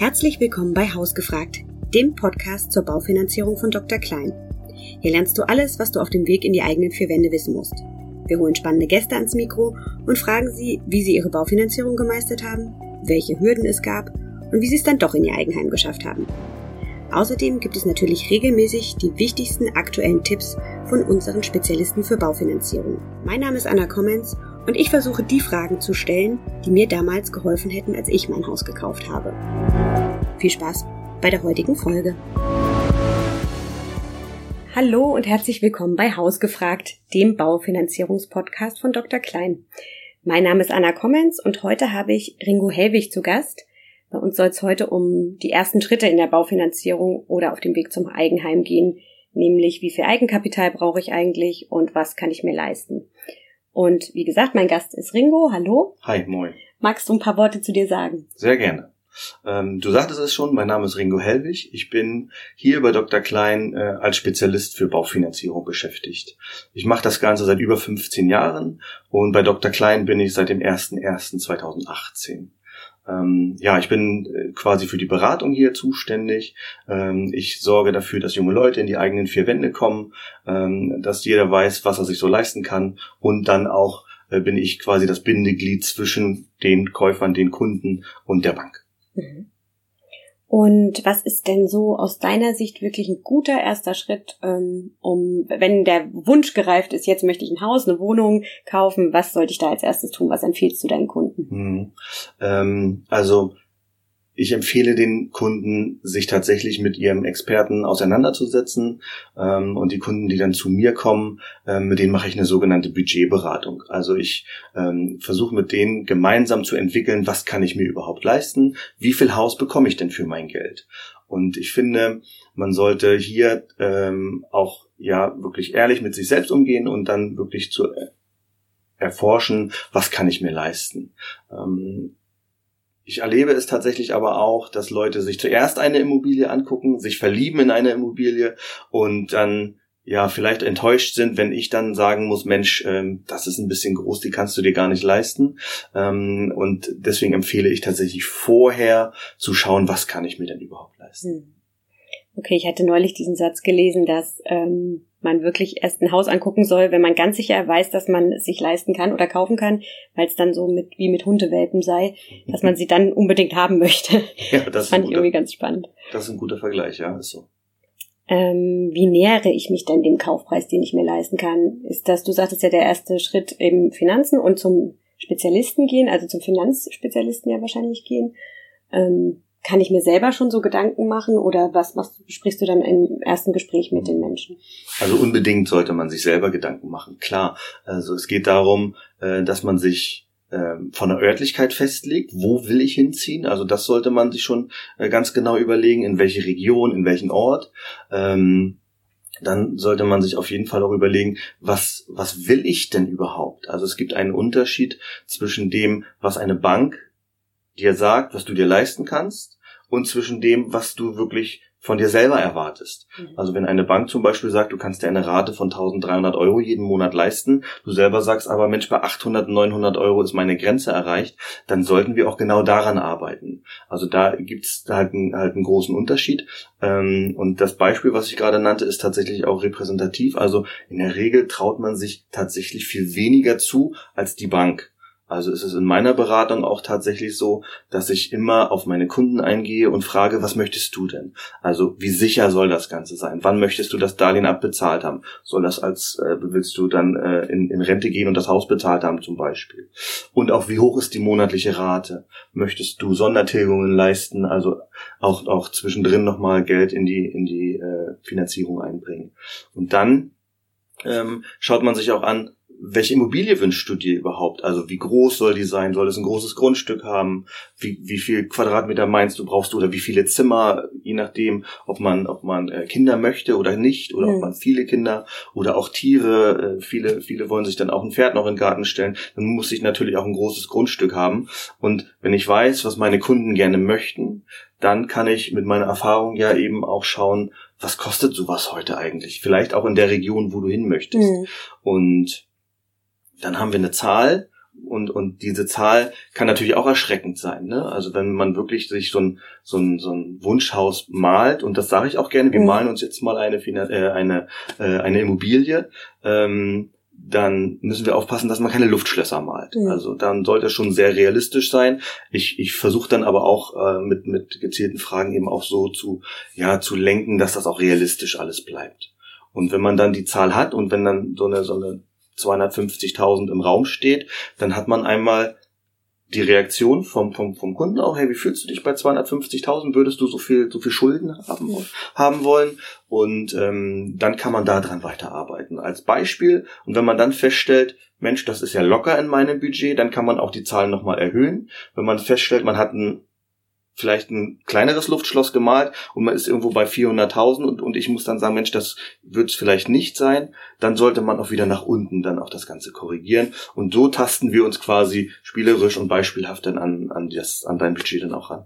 Herzlich willkommen bei Hausgefragt, dem Podcast zur Baufinanzierung von Dr. Klein. Hier lernst du alles, was du auf dem Weg in die eigenen vier Wände wissen musst. Wir holen spannende Gäste ans Mikro und fragen sie, wie sie ihre Baufinanzierung gemeistert haben, welche Hürden es gab und wie sie es dann doch in ihr Eigenheim geschafft haben. Außerdem gibt es natürlich regelmäßig die wichtigsten aktuellen Tipps von unseren Spezialisten für Baufinanzierung. Mein Name ist Anna Kommens und ich versuche die Fragen zu stellen, die mir damals geholfen hätten, als ich mein Haus gekauft habe. Viel Spaß bei der heutigen Folge. Hallo und herzlich willkommen bei Hausgefragt, dem Baufinanzierungspodcast von Dr. Klein. Mein Name ist Anna Kommens und heute habe ich Ringo Hellwig zu Gast. Bei uns soll es heute um die ersten Schritte in der Baufinanzierung oder auf dem Weg zum Eigenheim gehen, nämlich wie viel Eigenkapital brauche ich eigentlich und was kann ich mir leisten. Und wie gesagt, mein Gast ist Ringo. Hallo. Hi, moin. Magst du ein paar Worte zu dir sagen? Sehr gerne. Ähm, du sagtest es schon, mein Name ist Ringo Hellwig. Ich bin hier bei Dr. Klein äh, als Spezialist für Baufinanzierung beschäftigt. Ich mache das Ganze seit über 15 Jahren und bei Dr. Klein bin ich seit dem 01.01.2018. Ähm, ja, ich bin äh, quasi für die Beratung hier zuständig. Ähm, ich sorge dafür, dass junge Leute in die eigenen vier Wände kommen, ähm, dass jeder weiß, was er sich so leisten kann und dann auch äh, bin ich quasi das Bindeglied zwischen den Käufern, den Kunden und der Bank. Mhm. Und was ist denn so aus deiner Sicht wirklich ein guter erster Schritt, ähm, um, wenn der Wunsch gereift ist, jetzt möchte ich ein Haus, eine Wohnung kaufen, was sollte ich da als erstes tun? Was empfiehlst du deinen Kunden? Hm. Ähm, also ich empfehle den Kunden, sich tatsächlich mit ihrem Experten auseinanderzusetzen. Ähm, und die Kunden, die dann zu mir kommen, ähm, mit denen mache ich eine sogenannte Budgetberatung. Also ich ähm, versuche mit denen gemeinsam zu entwickeln, was kann ich mir überhaupt leisten, wie viel Haus bekomme ich denn für mein Geld. Und ich finde, man sollte hier ähm, auch ja wirklich ehrlich mit sich selbst umgehen und dann wirklich zu erforschen, was kann ich mir leisten. Ähm, ich erlebe es tatsächlich aber auch, dass Leute sich zuerst eine Immobilie angucken, sich verlieben in eine Immobilie und dann ja vielleicht enttäuscht sind, wenn ich dann sagen muss, Mensch, ähm, das ist ein bisschen groß, die kannst du dir gar nicht leisten. Ähm, und deswegen empfehle ich tatsächlich vorher zu schauen, was kann ich mir denn überhaupt leisten. Hm. Okay, ich hatte neulich diesen Satz gelesen, dass ähm, man wirklich erst ein Haus angucken soll, wenn man ganz sicher weiß, dass man es sich leisten kann oder kaufen kann, weil es dann so mit wie mit Hundewelpen sei, dass man sie dann unbedingt haben möchte. Ja, das, das fand ich irgendwie ganz spannend. Das ist ein guter Vergleich, ja, ist so. Ähm, wie nähere ich mich denn dem Kaufpreis, den ich mir leisten kann? Ist das, du sagtest ja, der erste Schritt im Finanzen und zum Spezialisten gehen, also zum Finanzspezialisten ja wahrscheinlich gehen. Ähm, kann ich mir selber schon so Gedanken machen oder was machst, sprichst du dann im ersten Gespräch mit den Menschen? Also unbedingt sollte man sich selber Gedanken machen, klar. Also es geht darum, äh, dass man sich ähm, von der Örtlichkeit festlegt, wo will ich hinziehen. Also das sollte man sich schon äh, ganz genau überlegen, in welche Region, in welchen Ort. Ähm, dann sollte man sich auf jeden Fall auch überlegen, was, was will ich denn überhaupt? Also es gibt einen Unterschied zwischen dem, was eine Bank dir sagt, was du dir leisten kannst und zwischen dem, was du wirklich von dir selber erwartest. Mhm. Also wenn eine Bank zum Beispiel sagt, du kannst dir eine Rate von 1300 Euro jeden Monat leisten, du selber sagst aber, Mensch, bei 800, 900 Euro ist meine Grenze erreicht, dann sollten wir auch genau daran arbeiten. Also da gibt's halt einen, halt einen großen Unterschied. Ähm, und das Beispiel, was ich gerade nannte, ist tatsächlich auch repräsentativ. Also in der Regel traut man sich tatsächlich viel weniger zu als die Bank. Also ist es in meiner Beratung auch tatsächlich so, dass ich immer auf meine Kunden eingehe und frage, was möchtest du denn? Also wie sicher soll das Ganze sein? Wann möchtest du das Darlehen abbezahlt haben? Soll das als, äh, willst du dann äh, in, in Rente gehen und das Haus bezahlt haben zum Beispiel? Und auch wie hoch ist die monatliche Rate? Möchtest du Sondertilgungen leisten? Also auch, auch zwischendrin nochmal Geld in die, in die äh, Finanzierung einbringen. Und dann ähm, schaut man sich auch an, welche Immobilie wünschst du dir überhaupt? Also wie groß soll die sein? Soll es ein großes Grundstück haben? Wie, wie viel Quadratmeter meinst du brauchst du oder wie viele Zimmer? Je nachdem, ob man ob man äh, Kinder möchte oder nicht oder mhm. ob man viele Kinder oder auch Tiere. Äh, viele viele wollen sich dann auch ein Pferd noch in den Garten stellen. Dann muss ich natürlich auch ein großes Grundstück haben. Und wenn ich weiß, was meine Kunden gerne möchten, dann kann ich mit meiner Erfahrung ja eben auch schauen, was kostet sowas heute eigentlich? Vielleicht auch in der Region, wo du hin möchtest. Mhm. Und dann haben wir eine Zahl und, und diese Zahl kann natürlich auch erschreckend sein. Ne? Also wenn man wirklich sich so ein, so ein, so ein Wunschhaus malt, und das sage ich auch gerne, wir mhm. malen uns jetzt mal eine, äh, eine, äh, eine Immobilie, ähm, dann müssen wir aufpassen, dass man keine Luftschlösser malt. Mhm. Also dann sollte es schon sehr realistisch sein. Ich, ich versuche dann aber auch äh, mit, mit gezielten Fragen eben auch so zu, ja, zu lenken, dass das auch realistisch alles bleibt. Und wenn man dann die Zahl hat und wenn dann so eine, so eine 250.000 im Raum steht, dann hat man einmal die Reaktion vom, vom, vom Kunden auch, hey, wie fühlst du dich bei 250.000? Würdest du so viel, so viel Schulden haben, haben wollen? Und ähm, dann kann man da dran weiterarbeiten als Beispiel. Und wenn man dann feststellt, Mensch, das ist ja locker in meinem Budget, dann kann man auch die Zahlen nochmal erhöhen. Wenn man feststellt, man hat ein vielleicht ein kleineres Luftschloss gemalt und man ist irgendwo bei 400.000 und, und ich muss dann sagen, Mensch, das wird es vielleicht nicht sein, dann sollte man auch wieder nach unten dann auch das Ganze korrigieren und so tasten wir uns quasi spielerisch und beispielhaft dann an, an, das, an dein Budget dann auch ran.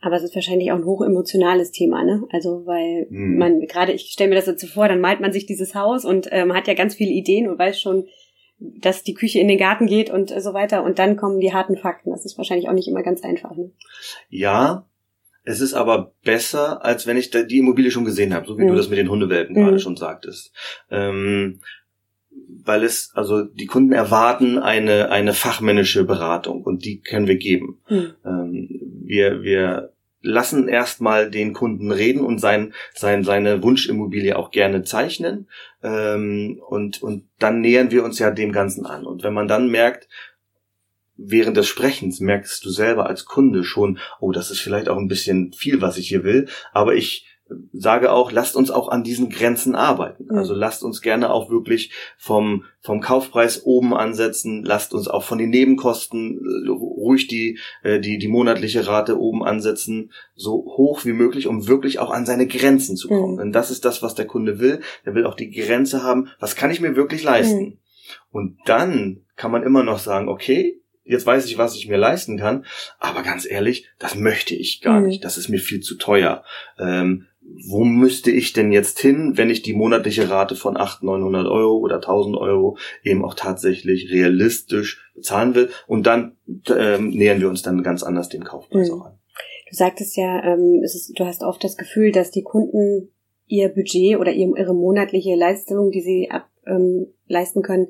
Aber es ist wahrscheinlich auch ein hochemotionales Thema, ne? Also weil hm. man gerade, ich stelle mir das jetzt so vor, dann malt man sich dieses Haus und ähm, hat ja ganz viele Ideen und weiß schon, dass die Küche in den Garten geht und so weiter. Und dann kommen die harten Fakten. Das ist wahrscheinlich auch nicht immer ganz einfach. Ne? Ja, es ist aber besser, als wenn ich die Immobilie schon gesehen habe, so wie mhm. du das mit den Hundewelpen mhm. gerade schon sagtest. Ähm, weil es, also die Kunden erwarten eine, eine fachmännische Beratung und die können wir geben. Mhm. Ähm, wir, wir lassen erstmal den Kunden reden und sein, sein, seine Wunschimmobilie auch gerne zeichnen. Ähm, und, und dann nähern wir uns ja dem Ganzen an. Und wenn man dann merkt, während des Sprechens merkst du selber als Kunde schon, oh, das ist vielleicht auch ein bisschen viel, was ich hier will, aber ich sage auch, lasst uns auch an diesen Grenzen arbeiten. Mhm. Also lasst uns gerne auch wirklich vom, vom Kaufpreis oben ansetzen, lasst uns auch von den Nebenkosten äh, ruhig die, äh, die, die monatliche Rate oben ansetzen, so hoch wie möglich, um wirklich auch an seine Grenzen zu kommen. Mhm. Denn das ist das, was der Kunde will. Er will auch die Grenze haben, was kann ich mir wirklich leisten? Mhm. Und dann kann man immer noch sagen, okay, jetzt weiß ich, was ich mir leisten kann, aber ganz ehrlich, das möchte ich gar mhm. nicht. Das ist mir viel zu teuer. Ähm, wo müsste ich denn jetzt hin, wenn ich die monatliche Rate von 800, 900 Euro oder 1000 Euro eben auch tatsächlich realistisch bezahlen will? Und dann ähm, nähern wir uns dann ganz anders dem Kaufpreis mhm. auch an. Du sagtest ja, ähm, ist, du hast oft das Gefühl, dass die Kunden ihr Budget oder ihre monatliche Leistung, die sie ab, ähm, leisten können,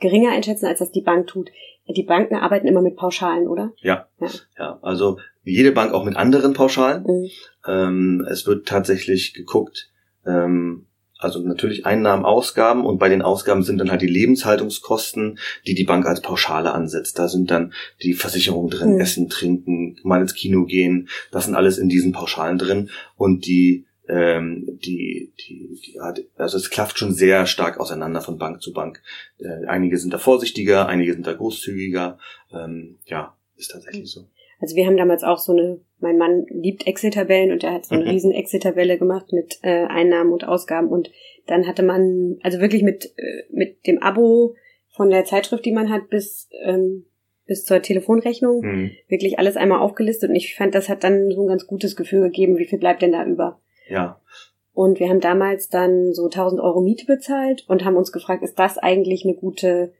geringer einschätzen, als das die Bank tut. Die Banken arbeiten immer mit Pauschalen, oder? Ja. Ja, ja also jede Bank auch mit anderen Pauschalen. Mhm. Ähm, es wird tatsächlich geguckt, ähm, also natürlich Einnahmen, Ausgaben und bei den Ausgaben sind dann halt die Lebenshaltungskosten, die die Bank als Pauschale ansetzt. Da sind dann die Versicherungen drin, mhm. Essen, Trinken, mal ins Kino gehen, das sind alles in diesen Pauschalen drin und die ähm, die, die, die, also es klafft schon sehr stark auseinander von Bank zu Bank. Äh, einige sind da vorsichtiger, einige sind da großzügiger. Ähm, ja, ist tatsächlich so. Also wir haben damals auch so eine, mein Mann liebt Excel-Tabellen und er hat so eine mhm. riesen Excel-Tabelle gemacht mit äh, Einnahmen und Ausgaben und dann hatte man, also wirklich mit, äh, mit dem Abo von der Zeitschrift, die man hat, bis, ähm, bis zur Telefonrechnung, mhm. wirklich alles einmal aufgelistet und ich fand, das hat dann so ein ganz gutes Gefühl gegeben, wie viel bleibt denn da über. Ja. Und wir haben damals dann so 1000 Euro Miete bezahlt und haben uns gefragt, ist das eigentlich eine gute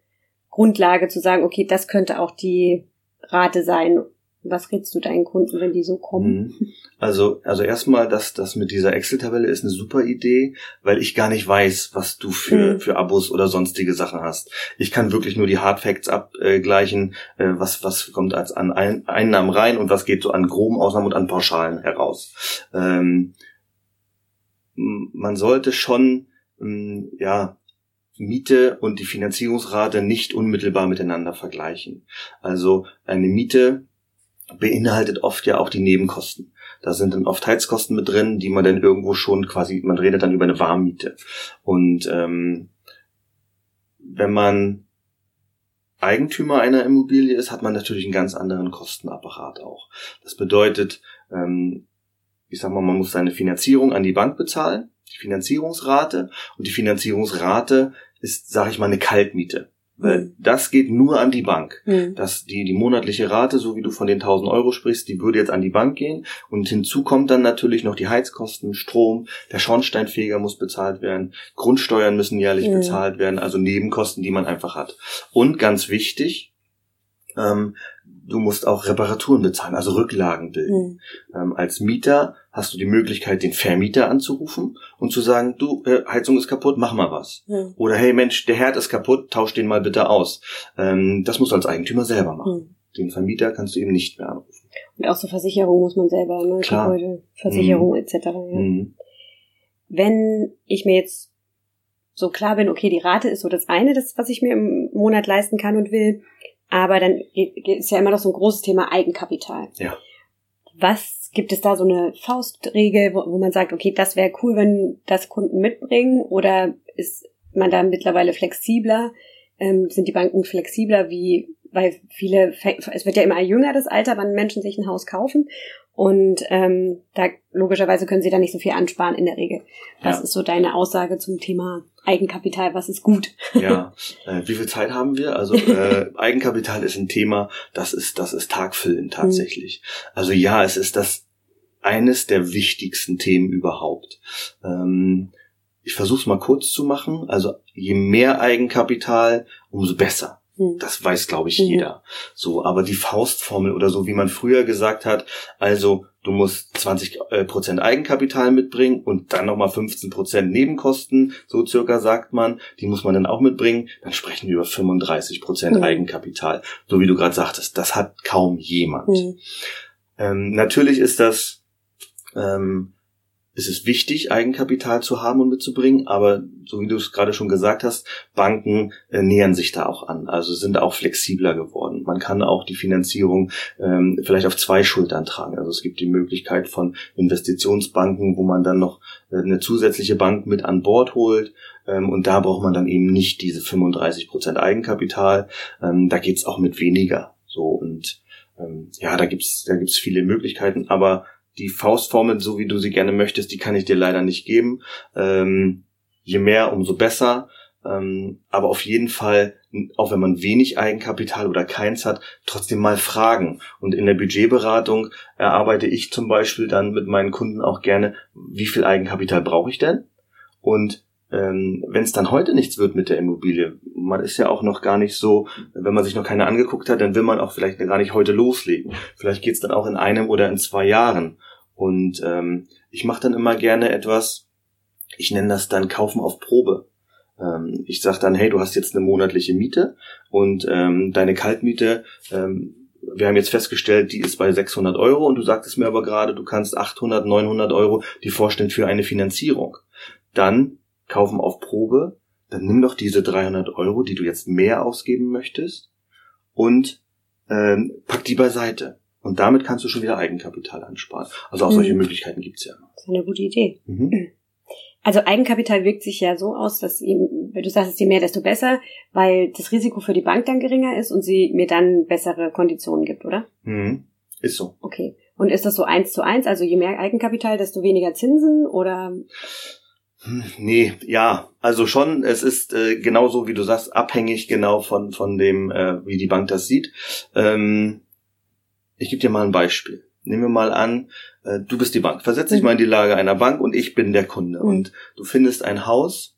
Grundlage zu sagen, okay, das könnte auch die Rate sein. Was rätst du deinen Kunden, wenn die so kommen? Mhm. Also, also erstmal, das, das mit dieser Excel-Tabelle ist eine super Idee, weil ich gar nicht weiß, was du für, mhm. für Abos oder sonstige Sachen hast. Ich kann wirklich nur die Hard Facts abgleichen, äh, was, was kommt als an Einnahmen rein und was geht so an groben Ausnahmen und an Pauschalen heraus. Ähm, man sollte schon ähm, ja Miete und die Finanzierungsrate nicht unmittelbar miteinander vergleichen. Also eine Miete beinhaltet oft ja auch die Nebenkosten. Da sind dann oft Heizkosten mit drin, die man dann irgendwo schon quasi, man redet dann über eine Warmmiete. Und ähm, wenn man Eigentümer einer Immobilie ist, hat man natürlich einen ganz anderen Kostenapparat auch. Das bedeutet, ähm, ich sag mal, man muss seine Finanzierung an die Bank bezahlen, die Finanzierungsrate und die Finanzierungsrate ist, sage ich mal, eine Kaltmiete. Weil mhm. das geht nur an die Bank. Mhm. Das, die, die monatliche Rate, so wie du von den 1000 Euro sprichst, die würde jetzt an die Bank gehen. Und hinzu kommt dann natürlich noch die Heizkosten, Strom, der Schornsteinfeger muss bezahlt werden, Grundsteuern müssen jährlich mhm. bezahlt werden, also Nebenkosten, die man einfach hat. Und ganz wichtig, Ähm, du musst auch Reparaturen bezahlen, also Rücklagen bilden. Mhm. Ähm, als Mieter hast du die Möglichkeit, den Vermieter anzurufen und zu sagen, du, äh, Heizung ist kaputt, mach mal was. Mhm. Oder hey Mensch, der Herd ist kaputt, tausch den mal bitte aus. Ähm, das musst du als Eigentümer selber machen. Mhm. Den Vermieter kannst du eben nicht mehr anrufen. Und auch so Versicherung muss man selber, ne? Klar. Gebäude, Versicherung mhm. etc. Ja. Mhm. Wenn ich mir jetzt so klar bin, okay, die Rate ist so das eine, das, was ich mir im Monat leisten kann und will, aber dann ist ja immer noch so ein großes Thema Eigenkapital. Ja. Was gibt es da so eine Faustregel, wo, wo man sagt, okay, das wäre cool, wenn das Kunden mitbringen oder ist man da mittlerweile flexibler? Ähm, sind die Banken flexibler, wie weil viele, es wird ja immer jünger das Alter, wann Menschen sich ein Haus kaufen und ähm, da logischerweise können sie da nicht so viel ansparen in der Regel. Was ja. ist so deine Aussage zum Thema Eigenkapital? Was ist gut? Ja, äh, wie viel Zeit haben wir? Also äh, Eigenkapital ist ein Thema, das ist das ist tagfüllend tatsächlich. Mhm. Also ja, es ist das eines der wichtigsten Themen überhaupt. Ähm, ich versuche es mal kurz zu machen. Also je mehr Eigenkapital, umso besser. Hm. Das weiß, glaube ich, mhm. jeder. So, aber die Faustformel oder so, wie man früher gesagt hat, also du musst 20 äh, Prozent Eigenkapital mitbringen und dann nochmal 15 Prozent Nebenkosten, so circa sagt man, die muss man dann auch mitbringen, dann sprechen wir über 35 Prozent mhm. Eigenkapital. So wie du gerade sagtest, das hat kaum jemand. Mhm. Ähm, natürlich ist das ähm, es ist wichtig, Eigenkapital zu haben und mitzubringen, aber so wie du es gerade schon gesagt hast, Banken äh, nähern sich da auch an, also sind auch flexibler geworden. Man kann auch die Finanzierung ähm, vielleicht auf zwei Schultern tragen. Also es gibt die Möglichkeit von Investitionsbanken, wo man dann noch äh, eine zusätzliche Bank mit an Bord holt. Ähm, und da braucht man dann eben nicht diese 35 Prozent Eigenkapital. Ähm, da geht's auch mit weniger. So und ähm, ja, da gibt's da gibt's viele Möglichkeiten, aber die Faustformel, so wie du sie gerne möchtest, die kann ich dir leider nicht geben. Ähm, je mehr, umso besser. Ähm, aber auf jeden Fall, auch wenn man wenig Eigenkapital oder keins hat, trotzdem mal fragen. Und in der Budgetberatung erarbeite ich zum Beispiel dann mit meinen Kunden auch gerne, wie viel Eigenkapital brauche ich denn? Und ähm, wenn es dann heute nichts wird mit der Immobilie, man ist ja auch noch gar nicht so, wenn man sich noch keine angeguckt hat, dann will man auch vielleicht gar nicht heute loslegen. Vielleicht geht's dann auch in einem oder in zwei Jahren. Und ähm, ich mache dann immer gerne etwas, ich nenne das dann Kaufen auf Probe. Ähm, ich sage dann, hey, du hast jetzt eine monatliche Miete und ähm, deine Kaltmiete, ähm, wir haben jetzt festgestellt, die ist bei 600 Euro und du sagtest mir aber gerade, du kannst 800, 900 Euro die vorstellen für eine Finanzierung. Dann kaufen auf Probe, dann nimm doch diese 300 Euro, die du jetzt mehr ausgeben möchtest und ähm, pack die beiseite. Und damit kannst du schon wieder Eigenkapital ansparen. Also auch mhm. solche Möglichkeiten gibt's ja. Das ist eine gute Idee. Mhm. Also Eigenkapital wirkt sich ja so aus, dass wenn du sagst, je mehr, desto besser, weil das Risiko für die Bank dann geringer ist und sie mir dann bessere Konditionen gibt, oder? Mhm. Ist so. Okay. Und ist das so eins zu eins? Also je mehr Eigenkapital, desto weniger Zinsen oder? Nee, ja, also schon, es ist äh, genauso, wie du sagst, abhängig genau von, von dem, äh, wie die Bank das sieht. Ähm, ich gebe dir mal ein Beispiel. Nehmen wir mal an, äh, du bist die Bank. Versetz dich mhm. mal in die Lage einer Bank und ich bin der Kunde. Mhm. Und du findest ein Haus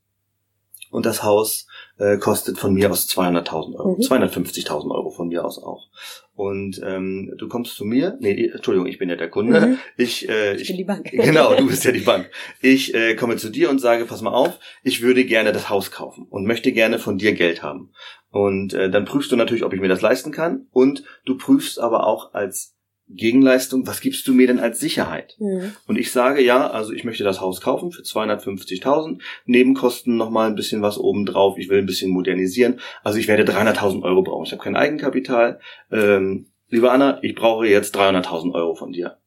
und das Haus äh, kostet von mir aus 200.000 Euro, mhm. 250.000 Euro von mir aus auch. Und ähm, du kommst zu mir, nee, Entschuldigung, ich bin ja der Kunde. Mhm. Ich, äh, ich, ich bin die Bank. Genau, du bist ja die Bank. Ich äh, komme zu dir und sage, pass mal auf, ich würde gerne das Haus kaufen und möchte gerne von dir Geld haben. Und äh, dann prüfst du natürlich, ob ich mir das leisten kann. Und du prüfst aber auch als Gegenleistung, was gibst du mir denn als Sicherheit? Mhm. Und ich sage, ja, also ich möchte das Haus kaufen für 250.000, Nebenkosten nochmal ein bisschen was obendrauf, ich will ein bisschen modernisieren, also ich werde 300.000 Euro brauchen, ich habe kein Eigenkapital. Ähm, liebe Anna, ich brauche jetzt 300.000 Euro von dir.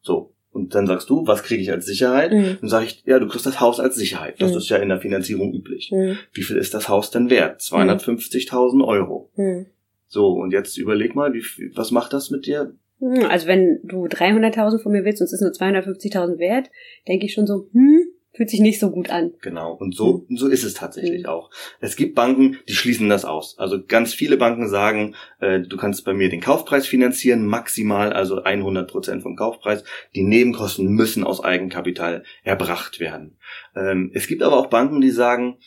So, und dann sagst du, was kriege ich als Sicherheit? Mhm. Dann sage ich, ja, du kriegst das Haus als Sicherheit. Das mhm. ist ja in der Finanzierung üblich. Mhm. Wie viel ist das Haus denn wert? 250.000 Euro. Mhm. So, und jetzt überleg mal, wie, was macht das mit dir? Hm, also wenn du 300.000 von mir willst und es ist nur 250.000 wert, denke ich schon so, hm, fühlt sich nicht so gut an. Genau, und so, hm. so ist es tatsächlich hm. auch. Es gibt Banken, die schließen das aus. Also ganz viele Banken sagen, äh, du kannst bei mir den Kaufpreis finanzieren, maximal, also 100 Prozent vom Kaufpreis. Die Nebenkosten müssen aus Eigenkapital erbracht werden. Ähm, es gibt aber auch Banken, die sagen,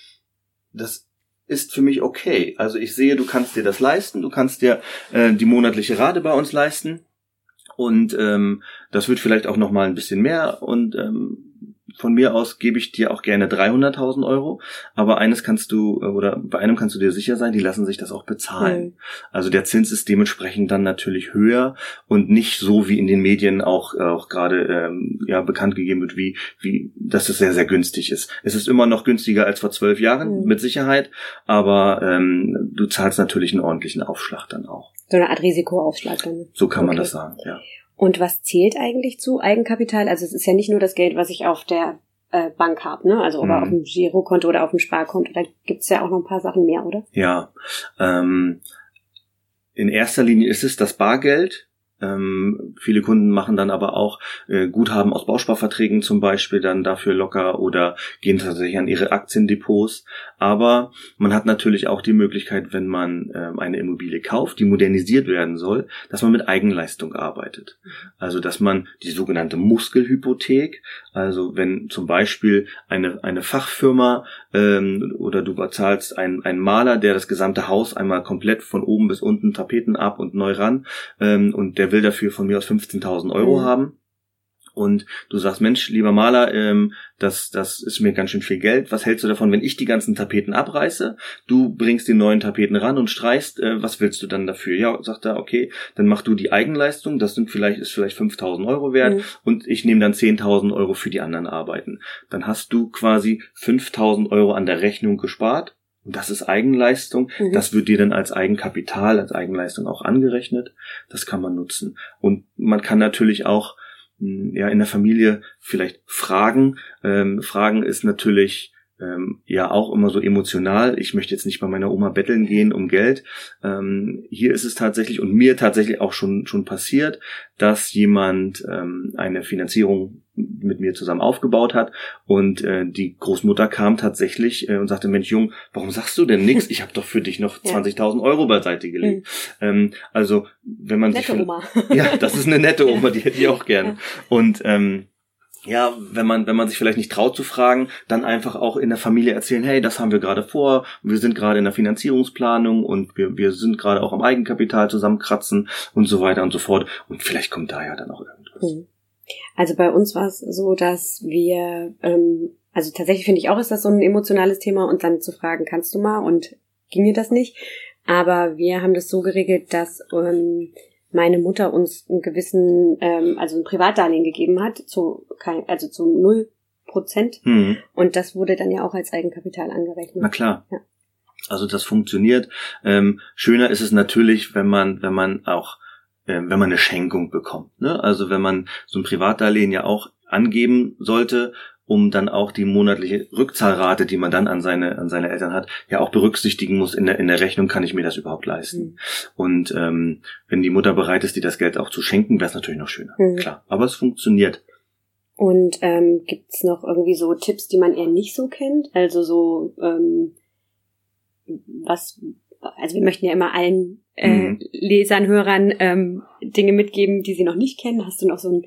das ist für mich okay. Also ich sehe, du kannst dir das leisten, du kannst dir äh, die monatliche Rate bei uns leisten und ähm, das wird vielleicht auch noch mal ein bisschen mehr und ähm, von mir aus gebe ich dir auch gerne 300.000 Euro, aber eines kannst du, äh, oder bei einem kannst du dir sicher sein, die lassen sich das auch bezahlen. Mhm. Also der Zins ist dementsprechend dann natürlich höher und nicht so wie in den Medien auch, äh, auch gerade ähm, ja, bekannt gegeben wird, wie, wie, dass es sehr, sehr günstig ist. Es ist immer noch günstiger als vor zwölf Jahren, mhm. mit Sicherheit, aber ähm, du zahlst natürlich einen ordentlichen Aufschlag dann auch. So eine Art Risikoaufschlag dann. So kann okay. man das sagen, ja. Und was zählt eigentlich zu Eigenkapital? Also es ist ja nicht nur das Geld, was ich auf der äh, Bank habe, ne? Also oder mhm. auf dem Girokonto oder auf dem Sparkonto. Da gibt's ja auch noch ein paar Sachen mehr, oder? Ja. Ähm, in erster Linie ist es das Bargeld, ähm, viele Kunden machen dann aber auch äh, Guthaben aus Bausparverträgen zum Beispiel dann dafür locker oder gehen tatsächlich an ihre Aktiendepots. Aber man hat natürlich auch die Möglichkeit, wenn man ähm, eine Immobilie kauft, die modernisiert werden soll, dass man mit Eigenleistung arbeitet. Also dass man die sogenannte Muskelhypothek, also wenn zum Beispiel eine, eine Fachfirma ähm, oder du bezahlst einen, einen Maler, der das gesamte Haus einmal komplett von oben bis unten Tapeten ab und neu ran ähm, und der der will dafür von mir aus 15.000 Euro mhm. haben. Und du sagst, Mensch, lieber Maler, ähm, das, das ist mir ganz schön viel Geld. Was hältst du davon, wenn ich die ganzen Tapeten abreiße? Du bringst die neuen Tapeten ran und streichst. Äh, was willst du dann dafür? Ja, sagt er, okay, dann mach du die Eigenleistung. Das sind vielleicht, ist vielleicht 5000 Euro wert. Mhm. Und ich nehme dann 10.000 Euro für die anderen Arbeiten. Dann hast du quasi 5000 Euro an der Rechnung gespart und das ist Eigenleistung. Mhm. Das wird dir dann als Eigenkapital, als Eigenleistung auch angerechnet. Das kann man nutzen. Und man kann natürlich auch hm, ja in der Familie vielleicht fragen. Ähm, fragen ist natürlich ähm, ja auch immer so emotional. Ich möchte jetzt nicht bei meiner Oma betteln gehen um Geld. Ähm, hier ist es tatsächlich und mir tatsächlich auch schon schon passiert, dass jemand ähm, eine Finanzierung mit mir zusammen aufgebaut hat und äh, die Großmutter kam tatsächlich äh, und sagte, Mensch Jung, warum sagst du denn nichts? Ich habe doch für dich noch 20.000 Euro beiseite gelegt. Mhm. Ähm, also wenn man nette sich Oma. ja, das ist eine nette Oma, die hätte ich auch gerne. Ja. Und ähm, ja, wenn man, wenn man sich vielleicht nicht traut zu fragen, dann einfach auch in der Familie erzählen, hey, das haben wir gerade vor, wir sind gerade in der Finanzierungsplanung und wir, wir sind gerade auch am Eigenkapital zusammenkratzen und so weiter und so fort. Und vielleicht kommt da ja dann auch irgendwas. Mhm. Also bei uns war es so, dass wir, ähm, also tatsächlich finde ich auch, ist das so ein emotionales Thema und dann zu fragen, kannst du mal und ginge das nicht. Aber wir haben das so geregelt, dass ähm, meine Mutter uns einen gewissen, ähm, also ein Privatdarlehen gegeben hat, zu kein, also zu null Prozent. Mhm. Und das wurde dann ja auch als Eigenkapital angerechnet. Na klar. Ja. Also das funktioniert. Ähm, schöner ist es natürlich, wenn man, wenn man auch, wenn man eine Schenkung bekommt. Ne? Also wenn man so ein Privatdarlehen ja auch angeben sollte um dann auch die monatliche Rückzahlrate, die man dann an seine an seine Eltern hat, ja auch berücksichtigen muss in der in der Rechnung, kann ich mir das überhaupt leisten? Mhm. Und ähm, wenn die Mutter bereit ist, dir das Geld auch zu schenken, wäre es natürlich noch schöner, mhm. klar. Aber es funktioniert. Und ähm, gibt es noch irgendwie so Tipps, die man eher nicht so kennt? Also so ähm, was also wir möchten ja immer allen äh, mhm. Lesern, Hörern ähm, Dinge mitgeben, die sie noch nicht kennen. Hast du noch so ein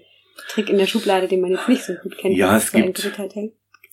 Trick in der Schublade, den man jetzt nicht so gut kennt. Ja, es gibt.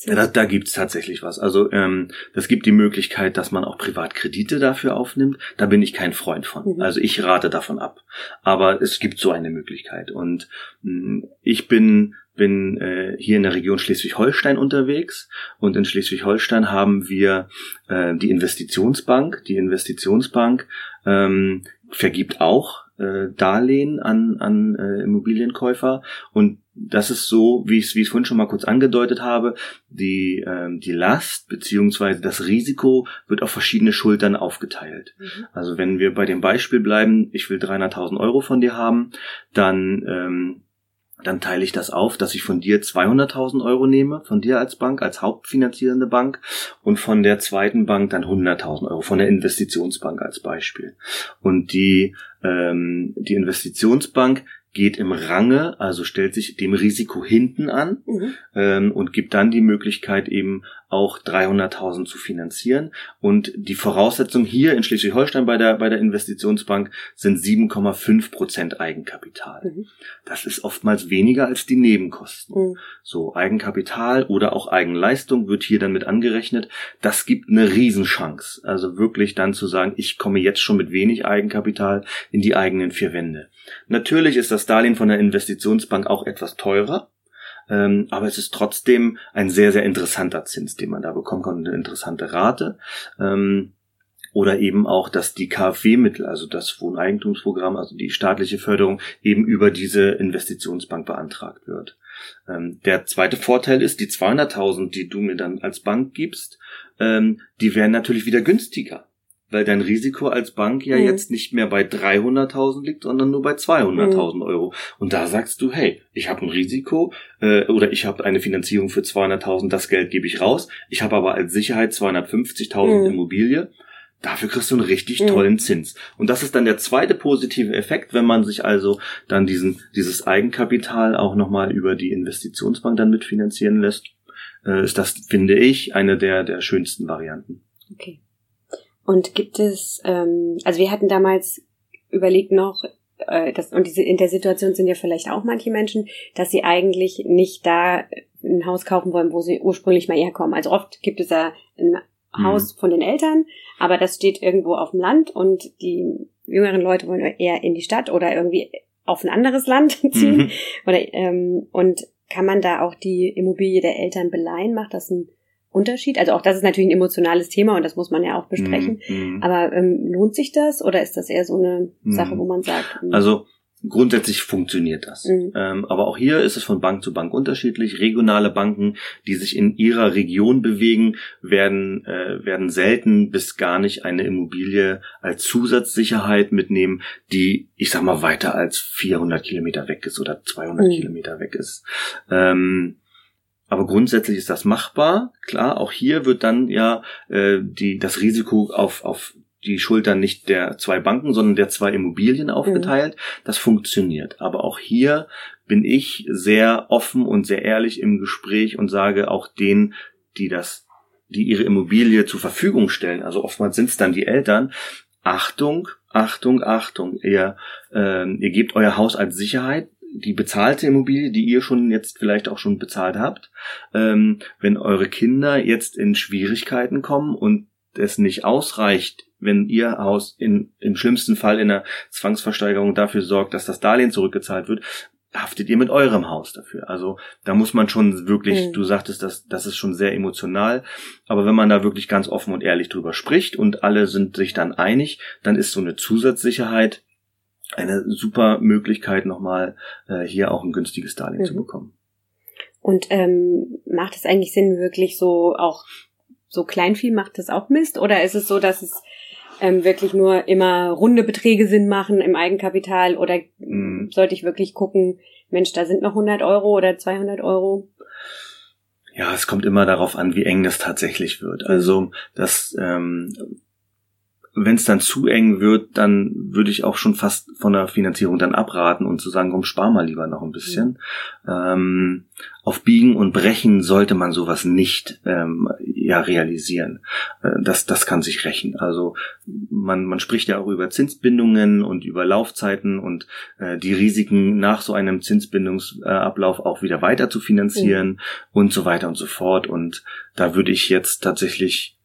Ja, da, da gibt's tatsächlich was. Also ähm, das gibt die Möglichkeit, dass man auch Privatkredite dafür aufnimmt. Da bin ich kein Freund von. Mhm. Also ich rate davon ab. Aber es gibt so eine Möglichkeit. Und mh, mm, ich bin bin äh, hier in der Region Schleswig-Holstein unterwegs und in Schleswig-Holstein haben wir äh, die Investitionsbank. Die Investitionsbank ähm, vergibt auch äh, Darlehen an, an äh, Immobilienkäufer und das ist so, wie ich es wie ich vorhin schon mal kurz angedeutet habe, die, ähm, die Last beziehungsweise das Risiko wird auf verschiedene Schultern aufgeteilt. Mhm. Also wenn wir bei dem Beispiel bleiben, ich will 300.000 Euro von dir haben, dann ähm, dann teile ich das auf, dass ich von dir 200.000 Euro nehme, von dir als Bank, als hauptfinanzierende Bank und von der zweiten Bank dann 100.000 Euro, von der Investitionsbank als Beispiel. Und die, ähm, die Investitionsbank geht im Range, also stellt sich dem Risiko hinten an mhm. ähm, und gibt dann die Möglichkeit eben auch 300.000 zu finanzieren. Und die Voraussetzung hier in Schleswig-Holstein bei der, bei der Investitionsbank sind 7,5 Prozent Eigenkapital. Mhm. Das ist oftmals weniger als die Nebenkosten. Mhm. So Eigenkapital oder auch Eigenleistung wird hier dann mit angerechnet. Das gibt eine Riesenchance. Also wirklich dann zu sagen, ich komme jetzt schon mit wenig Eigenkapital in die eigenen vier Wände. Natürlich ist das Darlehen von der Investitionsbank auch etwas teurer. Ähm, aber es ist trotzdem ein sehr, sehr interessanter Zins, den man da bekommen kann, eine interessante Rate. Ähm, oder eben auch, dass die KfW-Mittel, also das Wohneigentumsprogramm, also die staatliche Förderung, eben über diese Investitionsbank beantragt wird. Ähm, der zweite Vorteil ist, die 200.000, die du mir dann als Bank gibst, ähm, die werden natürlich wieder günstiger weil dein Risiko als Bank ja mhm. jetzt nicht mehr bei 300.000 liegt, sondern nur bei 200.000 mhm. Euro. Und da sagst du, hey, ich habe ein Risiko äh, oder ich habe eine Finanzierung für 200.000, das Geld gebe ich raus. Ich habe aber als Sicherheit 250.000 mhm. Immobilie. Dafür kriegst du einen richtig mhm. tollen Zins. Und das ist dann der zweite positive Effekt, wenn man sich also dann diesen, dieses Eigenkapital auch nochmal über die Investitionsbank dann mitfinanzieren lässt, äh, ist das, finde ich, eine der, der schönsten Varianten. Okay. Und gibt es, ähm, also wir hatten damals überlegt noch, äh, das, und diese, in der Situation sind ja vielleicht auch manche Menschen, dass sie eigentlich nicht da ein Haus kaufen wollen, wo sie ursprünglich mal herkommen. Also oft gibt es da ein mhm. Haus von den Eltern, aber das steht irgendwo auf dem Land und die jüngeren Leute wollen eher in die Stadt oder irgendwie auf ein anderes Land ziehen. Mhm. Oder, ähm, und kann man da auch die Immobilie der Eltern beleihen? Macht das einen Unterschied? Also auch das ist natürlich ein emotionales Thema und das muss man ja auch besprechen. Mm, Aber ähm, lohnt sich das oder ist das eher so eine mm. Sache, wo man sagt? Mm. Also grundsätzlich funktioniert das. Mhm. Ähm, aber auch hier ist es von Bank zu Bank unterschiedlich. Regionale Banken, die sich in ihrer Region bewegen, werden, äh, werden selten bis gar nicht eine Immobilie als Zusatzsicherheit mitnehmen, die, ich sag mal, weiter als 400 Kilometer weg ist oder 200 mhm. Kilometer weg ist. Ähm, aber grundsätzlich ist das machbar. Klar, auch hier wird dann ja äh, die, das Risiko auf, auf die Schultern nicht der zwei Banken, sondern der zwei Immobilien aufgeteilt. Mhm. Das funktioniert. Aber auch hier bin ich sehr offen und sehr ehrlich im Gespräch und sage auch denen, die das, die ihre Immobilie zur Verfügung stellen, also oftmals sind es dann die Eltern, Achtung, Achtung, Achtung, ihr, äh, ihr gebt euer Haus als Sicherheit, die bezahlte Immobilie, die ihr schon jetzt vielleicht auch schon bezahlt habt, ähm, wenn eure Kinder jetzt in Schwierigkeiten kommen und es nicht ausreicht, wenn ihr Haus in, im schlimmsten Fall in einer Zwangsversteigerung dafür sorgt, dass das Darlehen zurückgezahlt wird, haftet ihr mit eurem Haus dafür. Also da muss man schon wirklich, mhm. du sagtest, das, das ist schon sehr emotional, aber wenn man da wirklich ganz offen und ehrlich drüber spricht und alle sind sich dann einig, dann ist so eine Zusatzsicherheit eine super Möglichkeit, nochmal äh, hier auch ein günstiges Darlehen mhm. zu bekommen. Und ähm, macht es eigentlich Sinn, wirklich so auch so Kleinvieh macht das auch Mist? Oder ist es so, dass es ähm, wirklich nur immer runde Beträge Sinn machen im Eigenkapital? Oder mhm. sollte ich wirklich gucken, Mensch, da sind noch 100 Euro oder 200 Euro? Ja, es kommt immer darauf an, wie eng das tatsächlich wird. Also das ähm, wenn es dann zu eng wird, dann würde ich auch schon fast von der Finanzierung dann abraten und zu sagen, komm, spar mal lieber noch ein bisschen. Mhm. Ähm, auf Biegen und Brechen sollte man sowas nicht ähm, ja realisieren. Äh, das, das kann sich rächen. Also man, man spricht ja auch über Zinsbindungen und über Laufzeiten und äh, die Risiken nach so einem Zinsbindungsablauf auch wieder weiter zu finanzieren mhm. und so weiter und so fort. Und da würde ich jetzt tatsächlich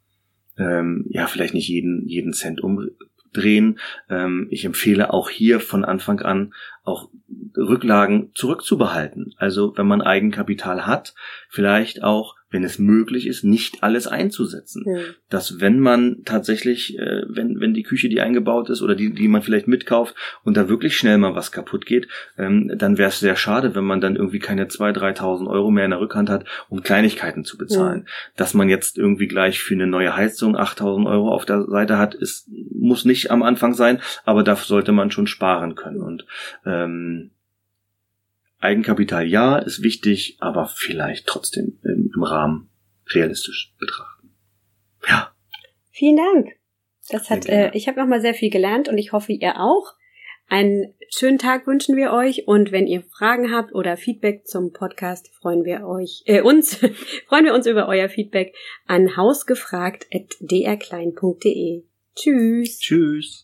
ähm, ja vielleicht nicht jeden, jeden Cent umdrehen. Ähm, ich empfehle auch hier von Anfang an auch Rücklagen zurückzubehalten. Also wenn man Eigenkapital hat, vielleicht auch wenn es möglich ist, nicht alles einzusetzen. Mhm. Dass wenn man tatsächlich, äh, wenn, wenn die Küche, die eingebaut ist oder die, die man vielleicht mitkauft und da wirklich schnell mal was kaputt geht, ähm, dann wäre es sehr schade, wenn man dann irgendwie keine 2.000, 3.000 Euro mehr in der Rückhand hat, um Kleinigkeiten zu bezahlen. Mhm. Dass man jetzt irgendwie gleich für eine neue Heizung 8.000 Euro auf der Seite hat, ist, muss nicht am Anfang sein, aber da sollte man schon sparen können. Und ähm, Eigenkapital ja, ist wichtig, aber vielleicht trotzdem im, im Rahmen realistisch betrachten. Ja. Vielen Dank. Das hat, äh, ich habe nochmal sehr viel gelernt und ich hoffe, ihr auch. Einen schönen Tag wünschen wir euch und wenn ihr Fragen habt oder Feedback zum Podcast, freuen wir euch, äh, uns, freuen wir uns über euer Feedback an hausgefragt.drklein.de. Tschüss. Tschüss.